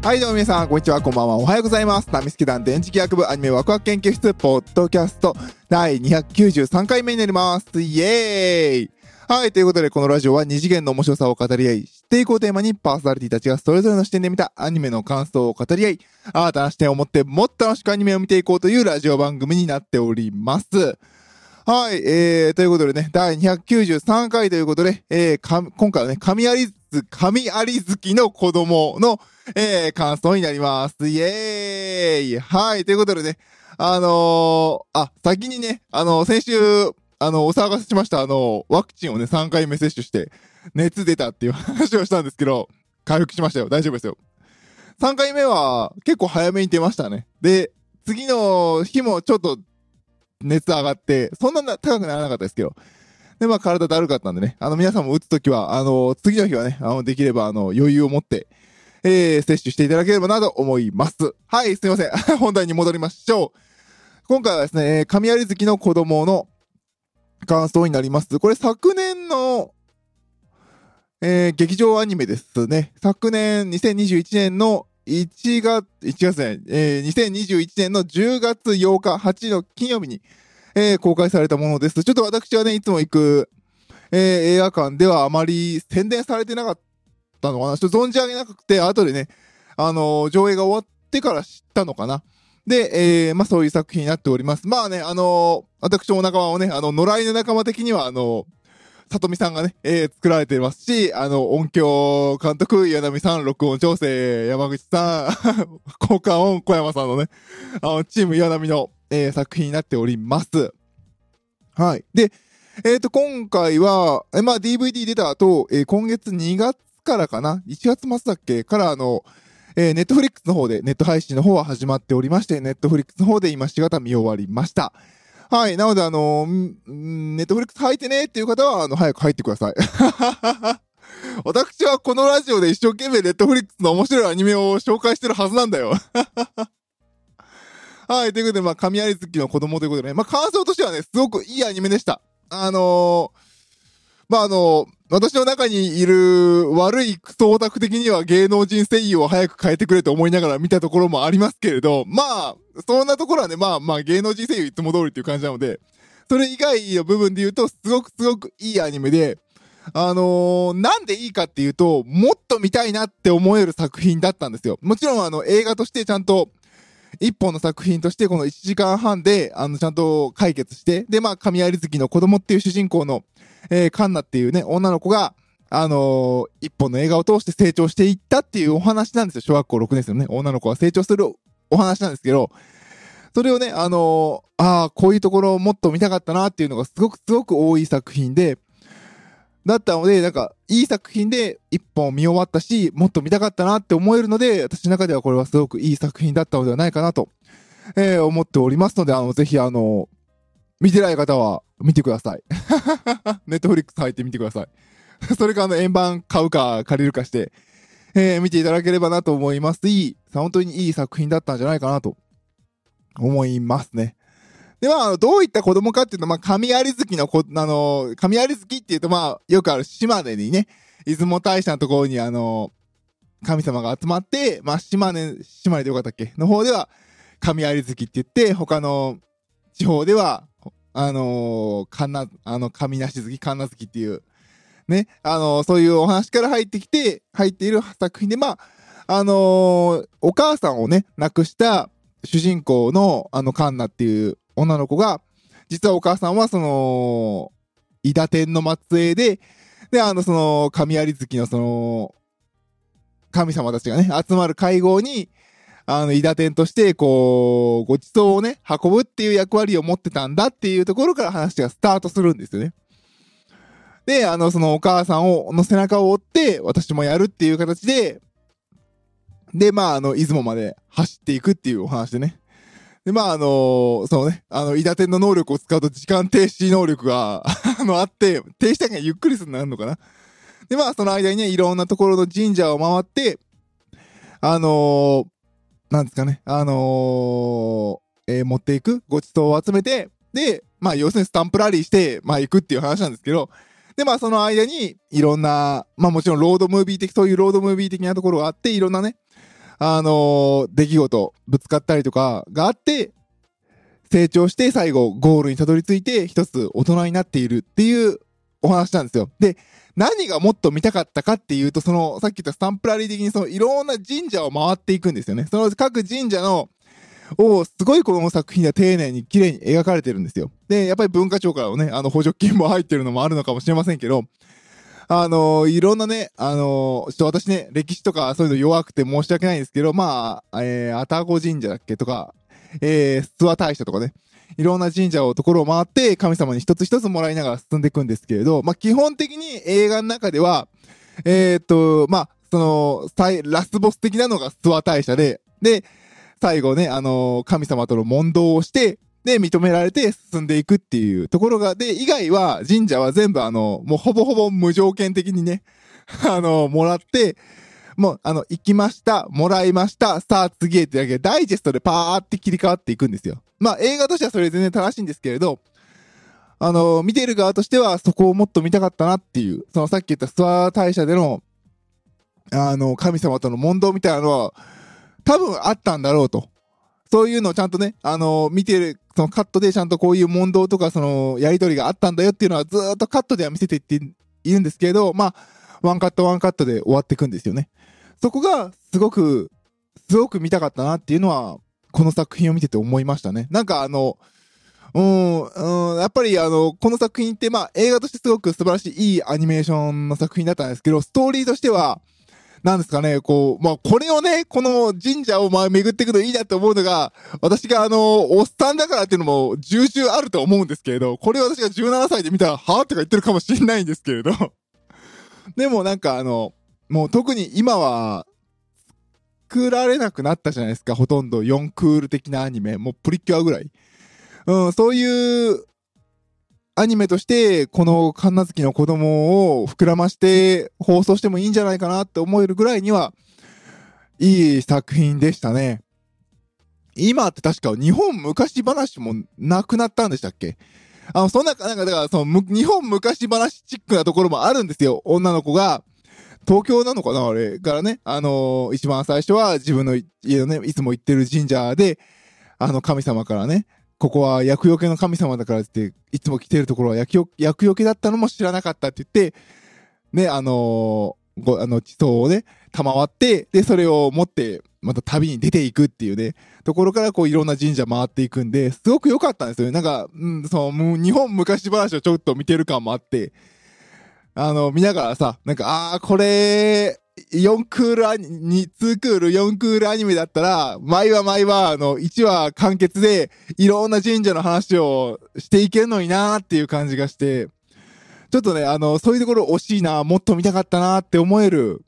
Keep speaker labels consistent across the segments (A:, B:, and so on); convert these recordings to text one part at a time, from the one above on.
A: はい、どうも皆さん、こんにちは、こんばんは、おはようございます。ナミスケ団電磁気学部アニメワクワク研究室、ポッドキャスト、第293回目になります。イエーイはい、ということで、このラジオは二次元の面白さを語り合い、知っていこうテーマにパーソナリティたちがそれぞれの視点で見たアニメの感想を語り合い、新たな視点を持ってもっと楽しくアニメを見ていこうというラジオ番組になっております。はい、えー、ということでね、第293回ということで、えー、か、今回はね、神有月、神有月の子供の、えー、感想になります。イエーイはい、ということでね、あのー、あ、先にね、あの先週、あの、お騒がせしました、あのワクチンをね、3回目接種して、熱出たっていう 話をしたんですけど、回復しましたよ。大丈夫ですよ。3回目は、結構早めに出ましたね。で、次の日もちょっと、熱上がって、そんな高くならなかったですけど、で、まあ体だるかったんでね、あの皆さんも打つときは、あの、次の日はね、あの、できれば、あの、余裕を持って、えー、接種していただければなと思います。はい、すいません。本題に戻りましょう。今回はですね、神有月の子供の感想になります。これ昨年の、えー、劇場アニメですね。昨年2021年の1月、1月ね、えー、2021年の10月8日、8の金曜日に、えー、公開されたものです。ちょっと私はね、いつも行く、えー、映画館ではあまり宣伝されてなかったのかなちょっと存じ上げなくて、後でね、あのー上映が終わってから知ったのかなで、えー、まあそういう作品になっております。まあね、あのー私も仲間をね、あの、野良犬仲間的には、あのさとみさんがね、えー、作られていますし、あの、音響監督、岩波さん、録音調整、山口さん、効果音、小山さんのね、あの、チーム岩波の、えー作品になっております。はい。で、えっ、と、今回は、えまあ、DVD 出た後、えー今月2月からかな ?1 月末だっけ？から、あの、えー、ネットフリックスの方で、ネット配信の方は始まっておりまして、ネットフリックスの方で今しがた見終わりました。はい。なので、あのーネットフリックス入ってねっていう方は、あの、早く入ってください。私はこのラジオで一生懸命ネットフリックスの面白いアニメを紹介してるはずなんだよ。はい。ということで、まあ、神有月の子供ということでね、まあ、感想としてはね、すごくいいアニメでした。あのーまあ、あの私の中にいる悪いクソオタク的には芸能人声優を早く変えてくれと思いながら見たところもありますけれど、まあ、そんなところはね、まあまあ芸能人声優いつも通りっていう感じなので、それ以外の部分で言うと、すごくすごくいいアニメで、あのーなんでいいかっていうと、もっと見たいなって思える作品だったんですよ。もちろんあの映画としてちゃんと、一本の作品としてこの1時間半で、あの、ちゃんと解決して、で、まあ、神有月の子供っていう主人公の、えー、カンナっていうね、女の子が、あのー一本の映画を通して成長していったっていうお話なんですよ。小学校6年生のね、女の子が成長するお話なんですけど、それをね、あのーああ、こういうところをもっと見たかったなっていうのがすごくすごく多い作品で、だったので、なんか、いい作品で一本見終わったし、もっと見たかったなって思えるので、私の中ではこれはすごくいい作品だったのではないかなと、えー思っておりますので、あの、ぜひあの、見てない方は見てください。ネットフリックス入ってみてください。それかあの、円盤買うか借りるかして、えー見ていただければなと思います。いい、本当にいい作品だったんじゃないかなと思いますね。で、まあ、どういった子供かっていうと、まあ、神有月の子、あの、神有月っていうと、まあ、よくある島根にね、出雲大社のところにあの、神様が集まって、まあ、島根、島根でよかったっけ？の方では、神有月って言って、他の地方では、あのー、神な、あの、神なし月、神な月っていう、ね、あのそういうお話から入ってきて、入っている作品で、まあ、あのーお母さんをね、亡くした主人公の、あの、カンナっていう女の子が、実はお母さんは、その、伊田天の末裔で、で、あの、その、神有月の、その、神様たちがね、集まる会合に、あの、伊田天として、こう、ご馳走をね、運ぶっていう役割を持ってたんだっていうところから話がスタートするんですよね。で、あの、そのお母さんを、の背中を追って、私もやるっていう形で、で、まあ、あの、出雲まで走っていくっていうお話でね。で、まあ、あのそのね、あの、伊田天の能力を使うと時間停止能力が、あの、あって、停止体がゆっくりするのあるのかな。で、まあ、その間にね、いろんなところの神社を回って、あのなんですかね、あのえー持っていくご馳走を集めて、で、まあ、要するにスタンプラリーして、まあ、行くっていう話なんですけど、で、まあ、その間に、いろんな、まあ、もちろんロードムービー的、そういうロードムービー的なところがあって、いろんなね、あのー出来事、ぶつかったりとかがあって、成長して最後ゴールにたどり着いて一つ大人になっているっていうお話なんですよ。で、何がもっと見たかったかっていうと、その、さっき言ったスタンプラリー的にそのいろんな神社を回っていくんですよね。その各神社の、を、すごいこの作品では丁寧に綺麗に描かれてるんですよ。で、やっぱり文化庁からのね、あの補助金も入ってるのもあるのかもしれませんけど、あのいろんなね、あのちょっと私ね、歴史とかそういうの弱くて申し訳ないんですけど、まあ、えー、愛宕神社だっけとか、えー、諏訪大社とかね、いろんな神社をところを回って神様に一つ一つもらいながら進んでいくんですけれど、まあ基本的に映画の中では、えーっと、まあ、その、最ラスボス的なのが諏訪大社で、で、最後ね、あの神様との問答をして、で、認められて進んでいくっていうところが、で、以外は、神社は全部あの、もうほぼほぼ無条件的にね、あの、もらって、もう、あの、行きました、もらいました、さあ次へってだけ、ダイジェストでパーって切り替わっていくんですよ。まあ、映画としてはそれ全然正しいんですけれど、あの、見てる側としてはそこをもっと見たかったなっていう、そのさっき言った諏訪大社での、あの、神様との問答みたいなのは、多分あったんだろうと。そういうのをちゃんとね、あの、見てる、そのカットでちゃんとこういう問答とか、その、やりとりがあったんだよっていうのはずっとカットでは見せていっているんですけれど、まあ、ワンカットワンカットで終わっていくんですよね。そこが、すごく、すごく見たかったなっていうのは、この作品を見てて思いましたね。なんかあの、うん、うん、やっぱりあの、この作品ってまあ映画としてすごく素晴らしいいいアニメーションの作品だったんですけど、ストーリーとしては、なんですかね、こう、まあ、これをね、この神社をまあ巡っていくのいいなって思うのが、私があの、おっさんだからっていうのも重々あると思うんですけれど、これ私が17歳で見たら、はぁとか言ってるかもしれないんですけれど、でもなんかあの、もう特に今は、作られなくなったじゃないですか、ほとんど。4クール的なアニメ、もうプリキュアぐらい。うん、そういうアニメとして、この神奈月の子供を膨らまして放送してもいいんじゃないかなって思えるぐらいには、いい作品でしたね。今って確か日本昔話もなくなったんでしたっけ？あの、そんな、なんか、だから、その、日本昔話チックなところもあるんですよ。女の子が、東京なのかなあれからね。あのー一番最初は自分の家のね、いつも行ってる神社で、あの、神様からね、ここは厄除けの神様だからって、いつも来てるところは厄除けだったのも知らなかったって言って、ね、あのーご、あの、地層をね、賜って、で、それを持って、また旅に出ていくっていうね、ところからこういろんな神社回っていくんで、すごく良かったんですよね。なんか、うん、その、日本昔話をちょっと見てる感もあって、あの、見ながらさ、なんか、ああ、これ、4クールアニ、に2クール、4クールアニメだったら、毎話毎話、あの、1話完結で、いろんな神社の話をしていけるのになーっていう感じがして、ちょっとね、あの、そういうところ惜しいな、もっと見たかったなって思える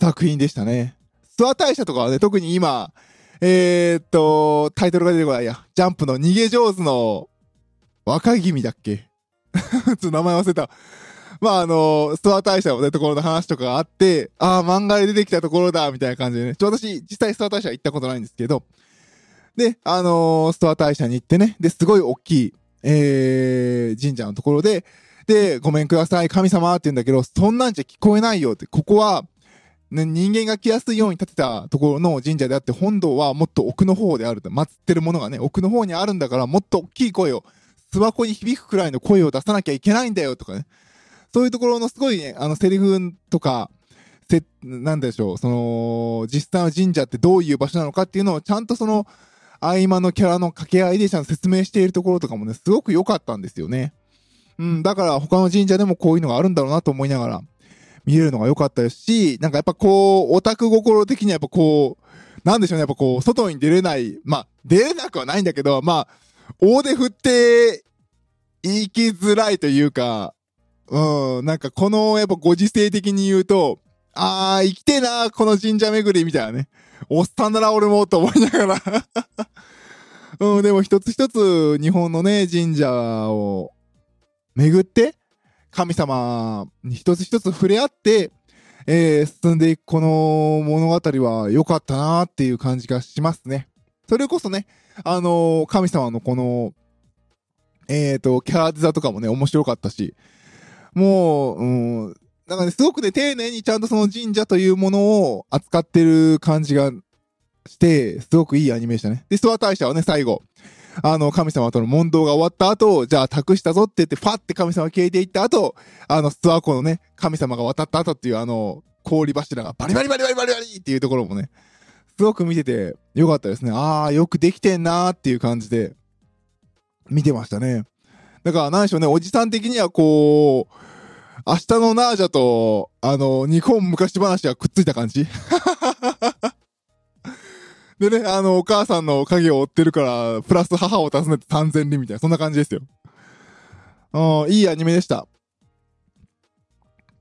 A: 作品でしたね。諏訪大社とかはね、特に今、えー、っと、タイトルが出てこないや。ジャンプの逃げ上手の若君だっけ？ちょっと名前忘れた。まあ、あの、諏訪大社の、ところの話とかがあって、ああ、漫画で出てきたところだ、みたいな感じでね。ちょ、私、実際諏訪大社行ったことないんですけど、で、あのー、諏訪大社に行ってね、で、すごい大きい、えー、神社のところで、で、ごめんください、神様って言うんだけど、そんなんじゃ聞こえないよって、ここは、ね、人間が来やすいように建てたところの神社であって、本堂はもっと奥の方であると。祀ってるものがね、奥の方にあるんだから、もっと大きい声を、諏訪湖に響くくらいの声を出さなきゃいけないんだよとかね。そういうところのすごいね、あの、セリフとか、せ、なんでしょう、その、実際の神社ってどういう場所なのかっていうのをちゃんとその、合間のキャラの掛け合いでちゃんと説明しているところとかもね、すごく良かったんですよね。うん、だから他の神社でもこういうのがあるんだろうなと思いながら、見れるのが良かったですし、なんかやっぱこう、オタク心的にはやっぱこう、なんでしょうね、やっぱこう、外に出れない、まあ、出れなくはないんだけど、まあ、大手振って、言いきづらいというか、うん、なんかこの、やっぱご時世的に言うと、あー、生きてえな、この神社巡りみたいなね。おっさんだな、俺も、と思いながら。うん、でも一つ一つ日本のね、神社を巡って、神様に一つ一つ触れ合って、えー、進んでいくこの物語は良かったなっていう感じがしますね。それこそね、あのー神様のこの、えーと、キャラデザとかもね、面白かったし、もう、うん、なんかね、すごくね、丁寧にちゃんとその神社というものを扱ってる感じがして、すごくいいアニメでしたね。で、ストア大社はね、最後、あの、神様との問答が終わった後、じゃあ託したぞって言って、ファって神様消えていった後、あの、ストア湖のね、神様が渡った後っていうあの、氷柱がバリバリバリバリバリバリっていうところもね、すごく見ててよかったですね。ああ、よくできてんなーっていう感じで、見てましたね。だから、なんでしょうね、おじさん的にはこう、明日のナージャと、あの、日本昔話がくっついた感じ でね、あの、お母さんの影を追ってるから、プラス母を訪ねて三千里みたいな、そんな感じですよ。うん、いいアニメでした。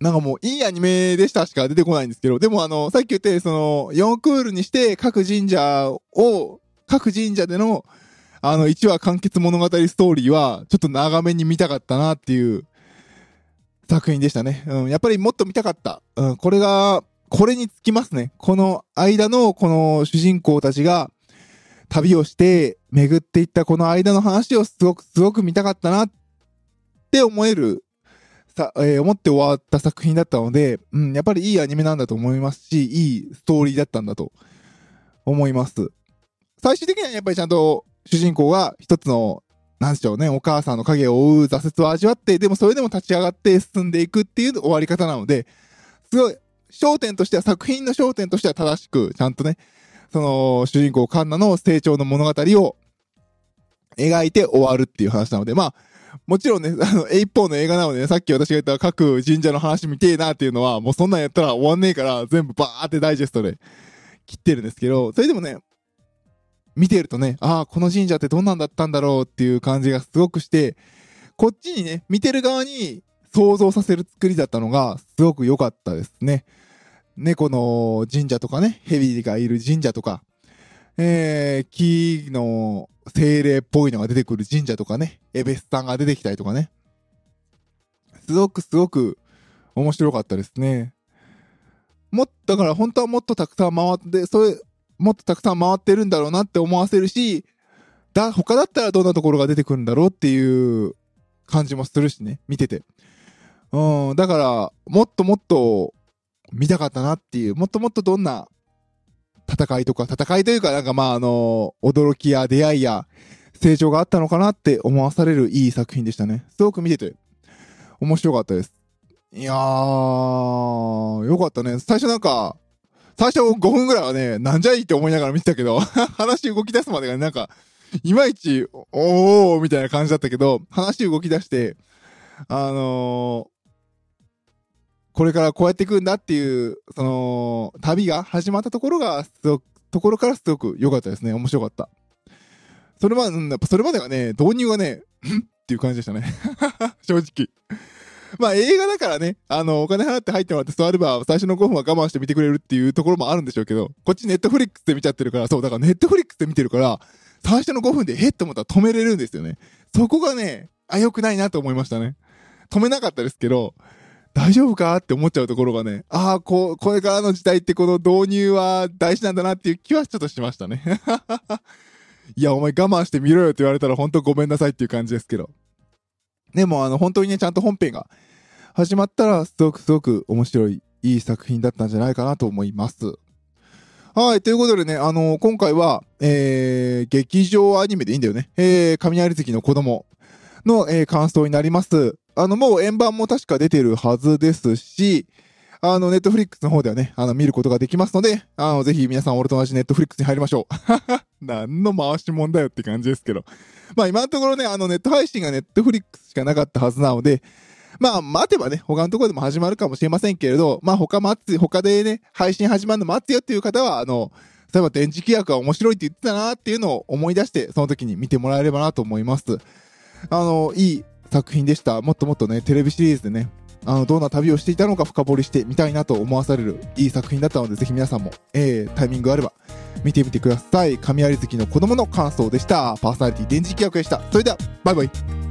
A: なんかもう、いいアニメでしたしか出てこないんですけど、でもあの、さっき言って、その、4クールにして各神社を、各神社での、あの、1話完結物語ストーリーは、ちょっと長めに見たかったなっていう作品でしたね。うん、やっぱりもっと見たかった。うん、これが、これにつきますね。この間の、この主人公たちが、旅をして巡っていったこの間の話をすごく、すごく見たかったなって思える、さ、えー、思って終わった作品だったので、うん、やっぱりいいアニメなんだと思いますし、いいストーリーだったんだと思います。最終的にはやっぱりちゃんと主人公が一つのなんでしょうね、お母さんの影を追う挫折を味わって、でもそれでも立ち上がって進んでいくっていう終わり方なので、すごい、焦点としては、作品の焦点としては正しく、ちゃんとね、その、主人公カンナの成長の物語を描いて終わるっていう話なので、まあ、もちろんね、あの、一方の映画なので、ね、さっき私が言った各神社の話見てえなっていうのは、もうそんなんやったら終わんねえから、全部バーってダイジェストで切ってるんですけど、それでもね、見てるとね、ああ、この神社ってどんなんだったんだろうっていう感じがすごくして、こっちにね、見てる側に想像させる作りだったのが、すごく良かったですね。猫の神社とかね、蛇がいる神社とか、えー、木の精霊っぽいのが出てくる神社とかね、エベスさんが出てきたりとかね。すごくすごく面白かったですね。もっと、だから本当はもっとたくさん回って、それ、もっとたくさん回ってるんだろうなって思わせるし、だ、他だったらどんなところが出てくるんだろうっていう感じもするしね、見てて。うん、だから、もっともっと見たかったなっていう、もっともっとどんな戦いとか、戦いというか、なんかまああの、驚きや出会いや成長があったのかなって思わされるいい作品でしたね。すごく見てて、面白かったです。いやー、よかったね。最初なんか、最初5分ぐらいはね、なんじゃいって思いながら見てたけど、話動き出すまでがなんか、いまいち、おーみたいな感じだったけど、話動き出して、あのー、これからこうやっていくんだっていう、その、旅が始まったところが、ところからすごく良かったですね。面白かった。それまで、それまでがね、導入がね、ん っていう感じでしたね。正直。まあ映画だからね、あの、お金払って入ってもらって座れば最初の5分は我慢して見てくれるっていうところもあるんでしょうけど、こっちネットフリックスで見ちゃってるから、そう、だからネットフリックスで見てるから、最初の5分でへって思ったら止めれるんですよね。そこがね、あ、良くないなと思いましたね。止めなかったですけど、大丈夫かって思っちゃうところがね、ああ、こう、これからの時代ってこの導入は大事なんだなっていう気はちょっとしましたね。いや、お前我慢してみろよって言われたら本当ごめんなさいっていう感じですけど。でもあの、本当にね、ちゃんと本編が始まったら、すごくすごく面白い、いい作品だったんじゃないかなと思います。はい、ということでね、あのー、今回は、えー、劇場アニメでいいんだよね。えー、雷月の子供の、えー、感想になります。あの、もう円盤も確か出てるはずですし、あの、ネットフリックスの方ではね、あの、見ることができますので、あの、ぜひ皆さん俺と同じネットフリックスに入りましょう。何の回しもんだよって感じですけど。まあ今のところね、あの、ネット配信がネットフリックスしかなかったはずなので、まあ、待てばね、他のところでも始まるかもしれませんけれど、まあ他待つ、他でね、配信始まるの待つよっていう方は、あの、例えば電磁気役は面白いって言ってたなっていうのを思い出して、その時に見てもらえればなと思います。あの、いい作品でした。もっともっとね、テレビシリーズでね、あの、どんな旅をしていたのか深掘りしてみたいなと思わされるいい作品だったので、ぜひ皆さんも、えー、タイミングあれば見てみてください。神有月の子供の感想でした。パーソナリティ電磁気役でした。それでは、バイバイ。